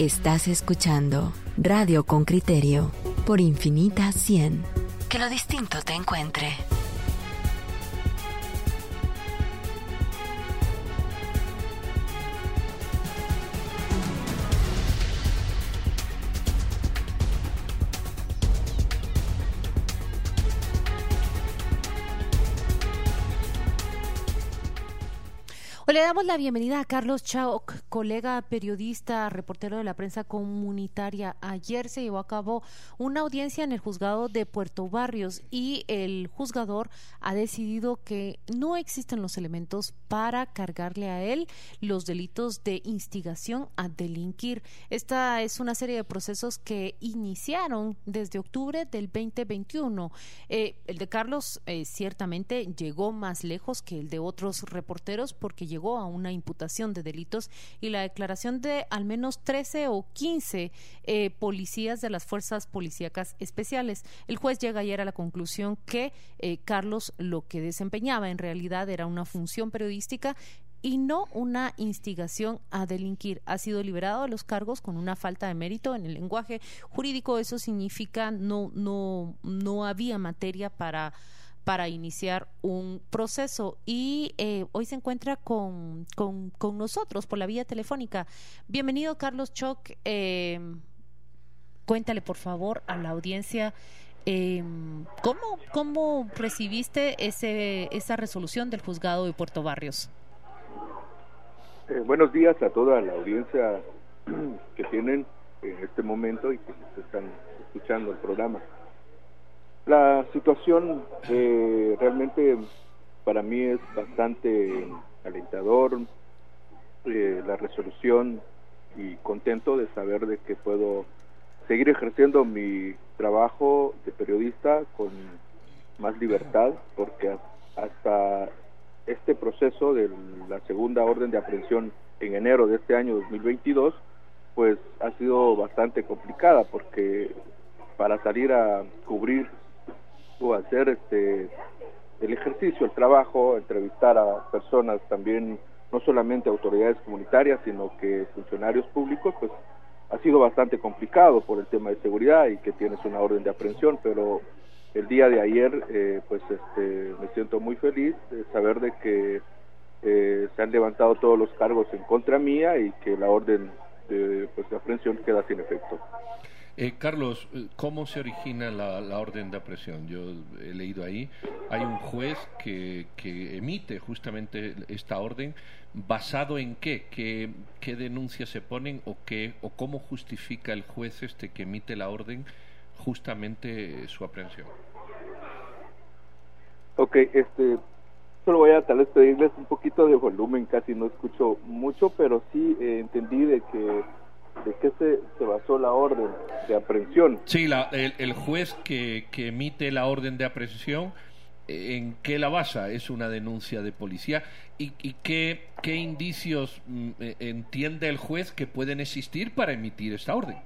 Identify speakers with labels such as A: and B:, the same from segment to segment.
A: Estás escuchando Radio con Criterio por Infinita 100. Que lo distinto te encuentre.
B: le damos la bienvenida a Carlos Chauk, colega periodista, reportero de la prensa comunitaria. Ayer se llevó a cabo una audiencia en el juzgado de Puerto Barrios y el juzgador ha decidido que no existen los elementos para cargarle a él los delitos de instigación a delinquir. Esta es una serie de procesos que iniciaron desde octubre del 2021. Eh, el de Carlos eh, ciertamente llegó más lejos que el de otros reporteros porque llegó a una imputación de delitos y la declaración de al menos 13 o 15 eh, policías de las fuerzas policíacas especiales. El juez llega ayer a la conclusión que eh, Carlos lo que desempeñaba en realidad era una función periodística y no una instigación a delinquir. Ha sido liberado de los cargos con una falta de mérito en el lenguaje jurídico. Eso significa no no no había materia para para iniciar un proceso y eh, hoy se encuentra con, con, nosotros por la vía telefónica. Bienvenido Carlos Choc. Eh, cuéntale por favor a la audiencia eh, ¿cómo, ¿cómo recibiste ese, esa resolución del juzgado de Puerto Barrios?
C: buenos días a toda la audiencia que tienen en este momento y que están escuchando el programa. La situación eh, realmente para mí es bastante alentador, eh, la resolución y contento de saber de que puedo seguir ejerciendo mi trabajo de periodista con más libertad, porque hasta este proceso de la segunda orden de aprehensión en enero de este año 2022, pues ha sido bastante complicada, porque para salir a cubrir hacer este el ejercicio, el trabajo, entrevistar a personas también, no solamente autoridades comunitarias, sino que funcionarios públicos, pues ha sido bastante complicado por el tema de seguridad y que tienes una orden de aprehensión, pero el día de ayer, eh, pues este, me siento muy feliz de saber de que eh, se han levantado todos los cargos en contra mía y que la orden de, pues, de aprehensión queda sin efecto.
D: Eh, Carlos, eh, ¿cómo se origina la, orden de aprehensión? Yo he leído ahí, hay un juez que, emite justamente esta orden, ¿basado en qué? qué? ¿Qué denuncias se ponen o, qué, o cómo justifica el juez este que emite la orden justamente su aprehensión?
C: Ok, este, solo voy a tal vez pedirles un poquito de volumen, casi no escucho mucho, pero sí eh, entendí de que ¿De qué se, basó la orden de aprehensión?
D: Sí, la, el, juez que, que, emite la orden de aprehensión, ¿en qué la basa? ¿Es una denuncia de policía? ¿Y, y qué, qué, indicios mm, eh, entiende el juez que pueden existir para emitir esta orden?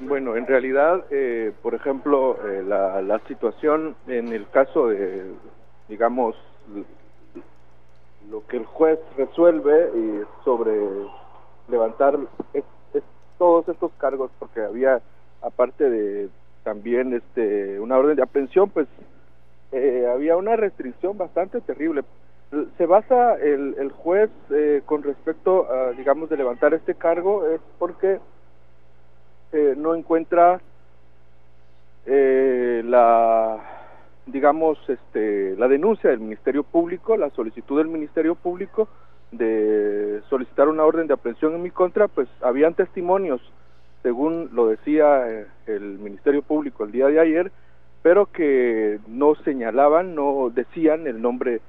C: Bueno, en realidad, eh, por ejemplo, eh, la, la situación en el caso de, digamos, lo que el juez resuelve sobre levantar todos estos cargos porque había aparte de también este una orden de aprehensión pues eh, había una restricción bastante terrible. Se basa el, el juez eh, con respecto a digamos de levantar este cargo es porque eh, no encuentra la digamos este la denuncia del ministerio público la solicitud del ministerio público de solicitar una orden de aprehensión en mi contra, pues habían testimonios, según lo decía eh, el Ministerio Público el día de ayer, pero que no señalaban, no decían el nombre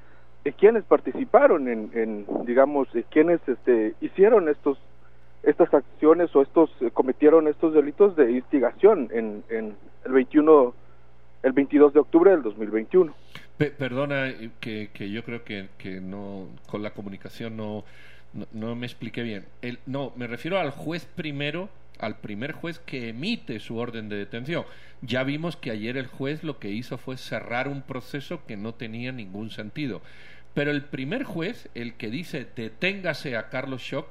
C: de quienes participaron en, digamos, de quienes este, hicieron estos estas acciones o estos eh, cometieron estos delitos de instigación en, en el 21 el 22 de octubre del 2021
D: perdona eh, que, que, yo creo que, que, no con la comunicación no, no, me expliqué bien. El, no, me refiero al juez primero, al primer juez que emite su orden de detención. Ya vimos que ayer el juez lo que hizo fue cerrar un proceso que no tenía ningún sentido. Pero el primer juez, el que dice deténgase a Carlos Schock,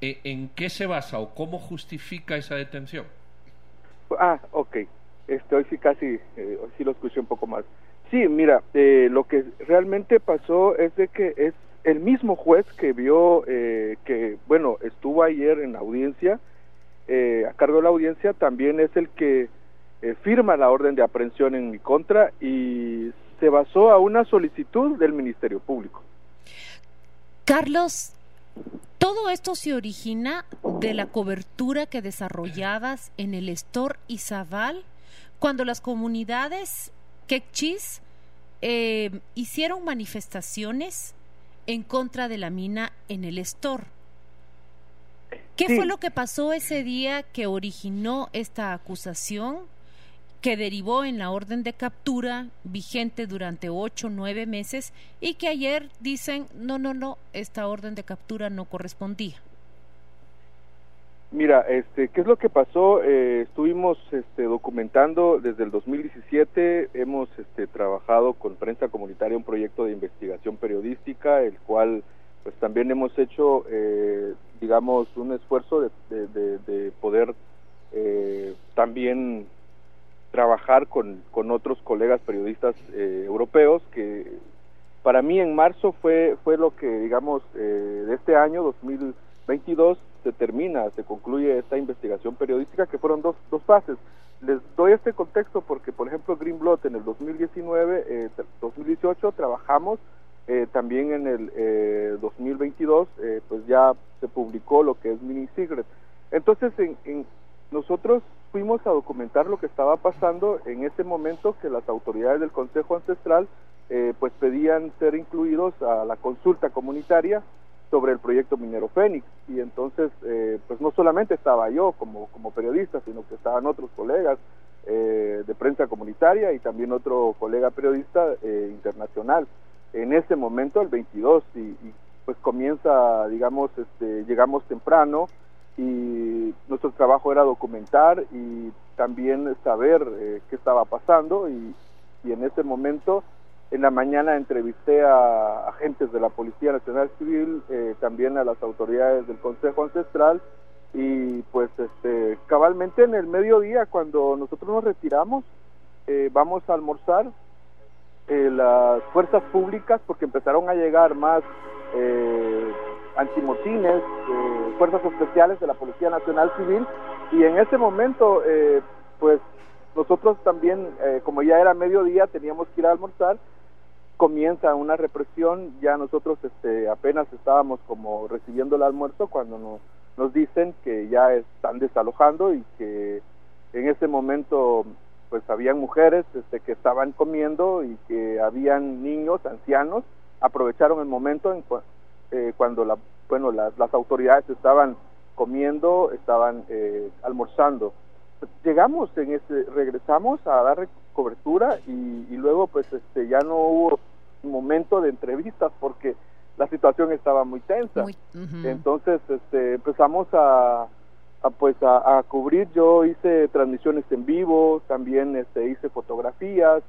D: Eh, ¿En qué se basa o cómo justifica esa detención?
C: Ah, ok. Este, hoy sí casi, eh, hoy sí lo escuché un poco más. Sí, mira, eh, lo que realmente pasó es de que es el mismo juez que vio que, bueno, estuvo ayer en la audiencia, a cargo de la audiencia, también es el que firma la orden de aprehensión en mi contra y se basó a una solicitud del Ministerio Público.
B: Carlos, todo esto se origina de la cobertura que desarrollabas en el Estor Izabal cuando las comunidades quechis eh, hicieron manifestaciones en contra de la mina en el Estor. ¿Qué fue lo que pasó ese día que originó esta acusación? que derivó en la orden de captura vigente durante ocho o nueve meses y que ayer dicen no no no esta orden de captura no correspondía
C: mira este qué es lo que pasó eh, estuvimos este, documentando desde el 2017 hemos este, trabajado con prensa comunitaria un proyecto de investigación periodística el cual pues también hemos hecho eh, digamos un esfuerzo de, poder eh, también trabajar con, con otros colegas periodistas eh, europeos que para mí en marzo fue fue lo que digamos eh, de este año 2022 se termina se concluye esta investigación periodística que fueron dos, dos fases. Les doy este contexto porque por ejemplo Greenblot en el 2019 eh, 2018 trabajamos eh, también en el 2022 pues ya se publicó lo que es Mini Secret. Entonces en nosotros fuimos a documentar lo que estaba pasando en ese momento que las autoridades del Consejo Ancestral eh, pues pedían ser incluidos a la consulta comunitaria sobre el proyecto minero Fénix. Y entonces eh, pues no solamente estaba yo como, como periodista sino que estaban otros colegas eh, de prensa comunitaria y también otro colega periodista internacional. En ese momento el 22 y, y pues comienza digamos este llegamos temprano y nuestro trabajo era documentar y también saber eh, qué estaba pasando y, en ese momento en la mañana entrevisté a agentes de la Policía Nacional Civil, eh, también a las autoridades del Consejo Ancestral y pues este cabalmente en el mediodía cuando nosotros nos retiramos eh, vamos a almorzar las fuerzas públicas porque empezaron a llegar más antimotines, eh, fuerzas especiales de la Policía Nacional Civil y en ese momento eh, pues nosotros también eh, como ya era mediodía teníamos que ir a almorzar comienza una represión ya nosotros este apenas estábamos como recibiendo el almuerzo cuando nos, nos dicen que ya están desalojando y que en ese momento pues habían mujeres este, que estaban comiendo y que habían niños ancianos aprovecharon el momento en, eh, cuando la, bueno, las, las autoridades estaban comiendo, estaban eh, almorzando. Llegamos en ese, regresamos a dar cobertura y, y, luego pues este ya no hubo momento de entrevistas porque la situación estaba muy tensa. Entonces este empezamos a, a pues a, cubrir, yo hice transmisiones en vivo, también este hice fotografías,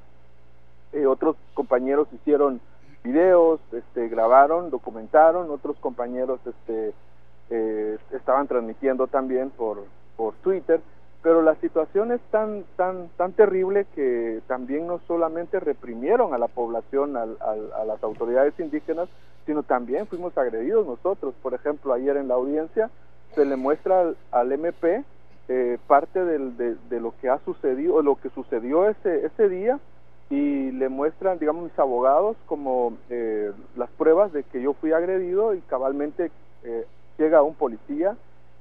C: eh, otros compañeros hicieron videos, este, grabaron, documentaron, otros compañeros este, eh, estaban transmitiendo también por, por Twitter, pero la situación es tan, tan, tan terrible que también no solamente reprimieron a la población, a, las autoridades indígenas, sino también fuimos agredidos nosotros. Por ejemplo, ayer en la audiencia se le muestra al, MP eh, parte de, lo que ha sucedido, lo que sucedió ese, ese día, y le muestran, digamos, mis abogados como eh, las pruebas de que yo fui agredido y cabalmente eh, llega un policía,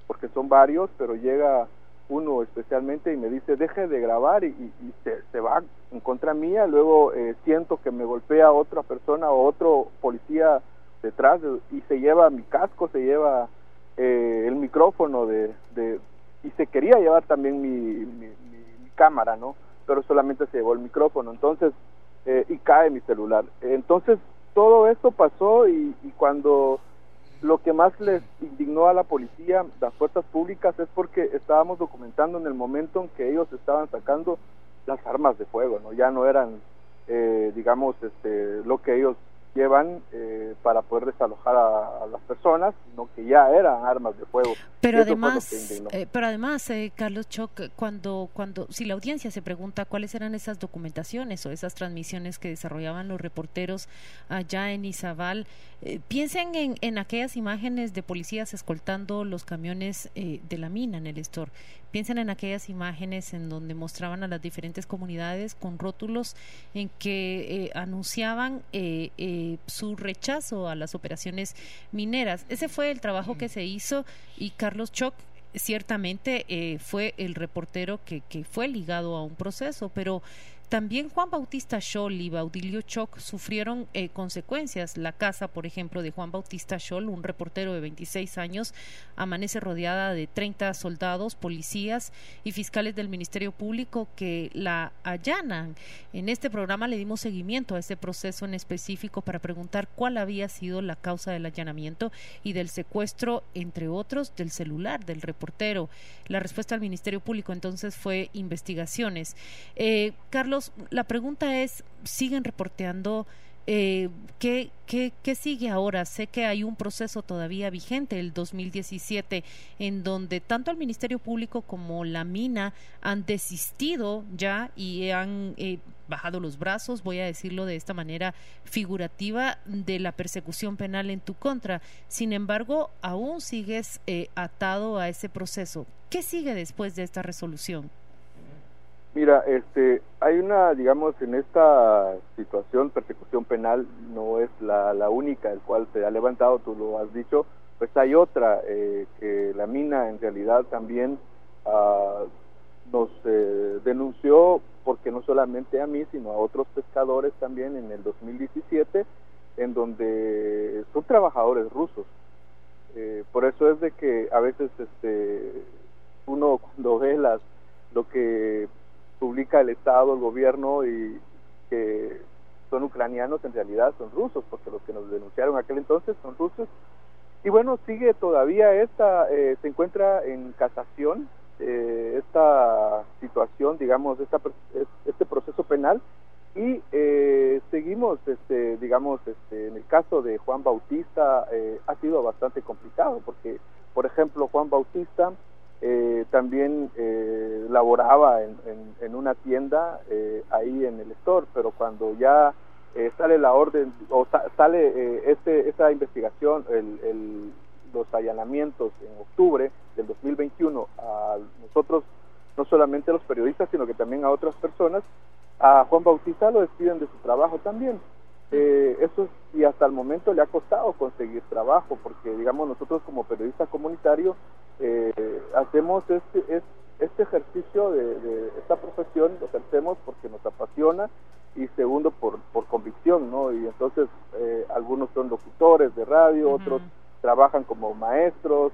C: porque son varios, pero llega uno especialmente y me dice, deje de grabar y, se, va en contra mía, luego eh, siento que me golpea otra persona o otro policía detrás y se lleva mi casco, se lleva el micrófono de, de, y se quería llevar también mi, mi cámara, ¿no? pero solamente se llevó el micrófono, entonces, eh, y cae mi celular. Entonces, todo esto pasó y, cuando lo que más les indignó a la policía, las fuerzas públicas, es porque estábamos documentando en el momento en que ellos estaban sacando las armas de fuego, ¿no? Ya no eran, eh, digamos, este, lo que ellos llevan eh, para poder desalojar a, las personas, sino que ya eran armas de fuego.
B: Pero además, eh, pero además, eh, Carlos Choc, cuando, cuando, si la audiencia se pregunta cuáles eran esas documentaciones o esas transmisiones que desarrollaban los reporteros allá en Izabal, piensen en, en aquellas imágenes de policías escoltando los camiones de la mina en el Estor. Piensen en aquellas imágenes en donde mostraban a las diferentes comunidades con rótulos en que anunciaban eh, su rechazo a las operaciones mineras. Ese fue el trabajo que se hizo y Carlos Choc ciertamente eh, fue el reportero que, que fue ligado a un proceso, pero también Juan Bautista Scholl y Baudilio Choc sufrieron eh, consecuencias. La casa, por ejemplo, de Juan Bautista Scholl, un reportero de 26 años, amanece rodeada de 30 soldados, policías y fiscales del Ministerio Público que la allanan. En este programa le dimos seguimiento a ese proceso en específico para preguntar cuál había sido la causa del allanamiento y del secuestro, entre otros, del celular del reportero. La respuesta al Ministerio Público entonces fue investigaciones. Eh, Carlos, la pregunta es, ¿siguen reporteando? Eh, ¿qué, qué, qué, sigue ahora? Sé que hay un proceso todavía vigente, el 2017, en donde tanto el Ministerio Público como la mina han desistido ya y han eh, bajado los brazos, voy a decirlo de esta manera figurativa, de la persecución penal en tu contra. Sin embargo, aún sigues eh, atado a ese proceso. ¿Qué sigue después de esta resolución?
C: Mira, este, hay una, digamos, en esta situación, persecución penal no es la, la única el cual se ha levantado, tú lo has dicho, pues hay otra, eh, que la mina en realidad también ah, nos eh, denunció, porque no solamente a mí, sino a otros pescadores también en el 2017, en donde son trabajadores rusos. Eh, por eso es de que a veces este, uno cuando ve las, lo que publica el Estado, el gobierno y que son ucranianos, en realidad son rusos, porque los que nos denunciaron aquel entonces son rusos. Y bueno, sigue todavía esta, eh, se encuentra en casación eh, esta situación, digamos, esta, este proceso penal y eh, seguimos, este, digamos, este, en el caso de Juan Bautista ha sido bastante complicado porque, por ejemplo, Juan Bautista eh, también eh, laboraba en, en, una tienda eh, ahí en el store, pero cuando ya eh, sale la orden o sale este, esta investigación, el, el, los allanamientos en octubre del 2021 a nosotros, no solamente a los periodistas, sino que también a otras personas, a Juan Bautista lo despiden de su trabajo también. Eh, eso y hasta el momento le ha costado conseguir trabajo porque digamos nosotros como periodista comunitario eh, hacemos este, este ejercicio de, esta profesión lo ejercemos porque nos apasiona y segundo por, por convicción no y entonces eh, algunos son locutores de radio otros trabajan como maestros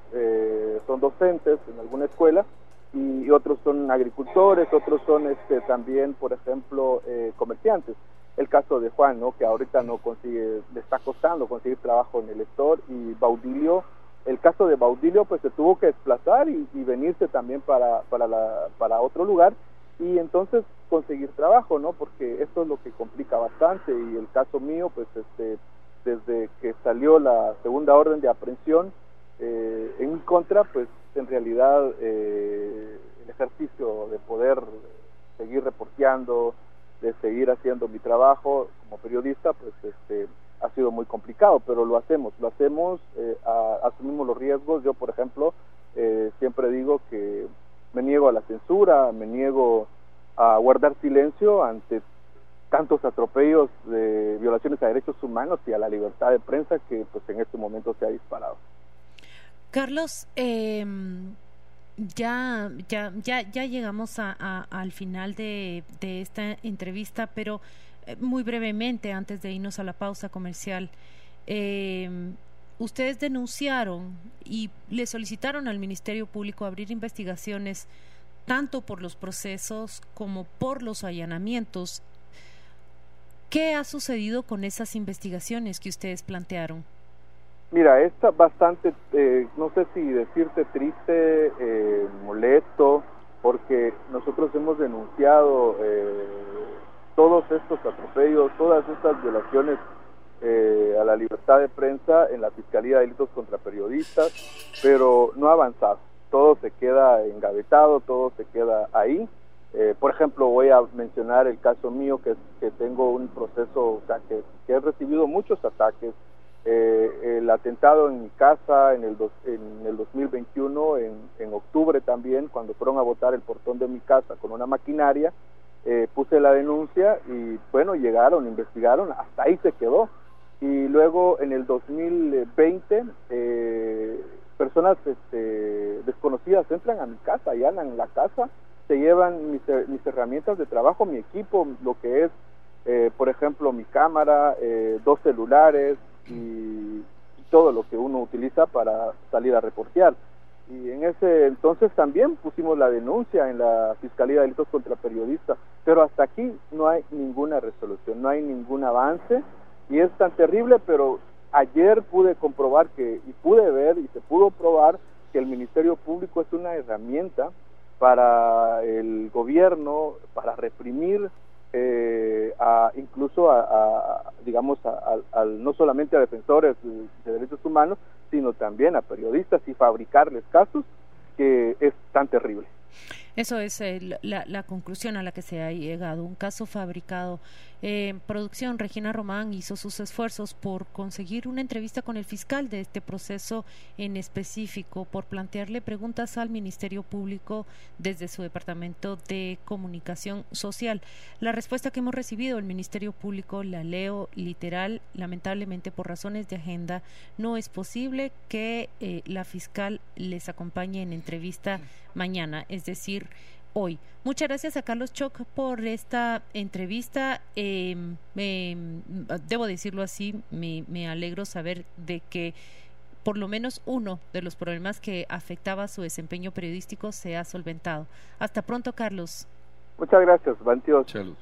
C: son docentes en alguna escuela y, otros son agricultores otros son este también por ejemplo comerciantes el caso de Juan, ¿no? que ahorita no consigue, le está costando conseguir trabajo en el store, y Baudilio, el caso de Baudilio, pues se tuvo que desplazar y, venirse también para, para, la, para otro lugar, y entonces conseguir trabajo, ¿no? Porque esto es lo que complica bastante, y el caso mío, pues este, desde que salió la segunda orden de aprehensión eh, en mi contra, pues en realidad eh, el ejercicio de poder seguir reporteando, de seguir haciendo mi trabajo como periodista, pues este, ha sido muy complicado, pero lo hacemos, lo hacemos, eh, asumimos los riesgos. Yo, por ejemplo, eh, siempre digo que me niego a la censura, me niego a guardar silencio ante tantos atropellos de violaciones a derechos humanos y a la libertad de prensa que pues en este momento se ha disparado.
B: Carlos, eh, ya, ya, ya, ya llegamos a, al final de, esta entrevista, pero eh, muy brevemente, antes de irnos a la pausa comercial, eh, ustedes denunciaron y le solicitaron al Ministerio Público abrir investigaciones tanto por los procesos como por los allanamientos. ¿Qué ha sucedido con esas investigaciones que ustedes plantearon?
C: Mira, es bastante, eh, no sé si decirte triste, eh, molesto, porque nosotros hemos denunciado eh, todos estos atropellos, todas estas violaciones eh, a la libertad de prensa en la Fiscalía de Delitos contra Periodistas, pero no ha avanzado. Todo se queda engavetado, todo se queda ahí. Eh, por ejemplo, voy a mencionar el caso mío, que, que tengo un proceso, o sea, que, he recibido muchos ataques. Eh, el atentado en mi casa en el, en el 2021, en, en octubre también, cuando fueron a votar el portón de mi casa con una maquinaria, puse la denuncia y bueno, llegaron, investigaron, hasta ahí se quedó. Y luego en el 2020 eh, personas este, desconocidas entran a mi casa en la casa, se llevan mis, mis, herramientas de trabajo, mi equipo, lo que es, eh, por ejemplo, mi cámara, eh, dos celulares y, todo lo que uno utiliza para salir a reportear. Y en ese entonces también pusimos la denuncia en la Fiscalía de Delitos contra Periodistas, pero hasta aquí no hay ninguna resolución, no hay ningún avance y es tan terrible, pero ayer pude comprobar que, y pude ver y se pudo probar que el Ministerio Público es una herramienta para el gobierno, para reprimir eh, a, incluso a, digamos a, no solamente a defensores de derechos humanos sino también a periodistas y fabricarles casos que es tan terrible
B: eso es la, la, conclusión a la que se ha llegado. Un caso fabricado. En producción, Regina Román hizo sus esfuerzos por conseguir una entrevista con el fiscal de este proceso en específico, por plantearle preguntas al Ministerio Público desde su Departamento de Comunicación Social. La respuesta que hemos recibido del Ministerio Público la leo literal. Lamentablemente, por razones de agenda, no es posible que eh, la fiscal les acompañe en entrevista mañana, es decir, hoy. Muchas gracias a Carlos Choc por esta entrevista. Em, debo decirlo así, me, me alegro saber de que por lo menos uno de los problemas que afectaba su desempeño periodístico se ha solventado. Hasta pronto, Carlos.
C: Muchas gracias, Salud.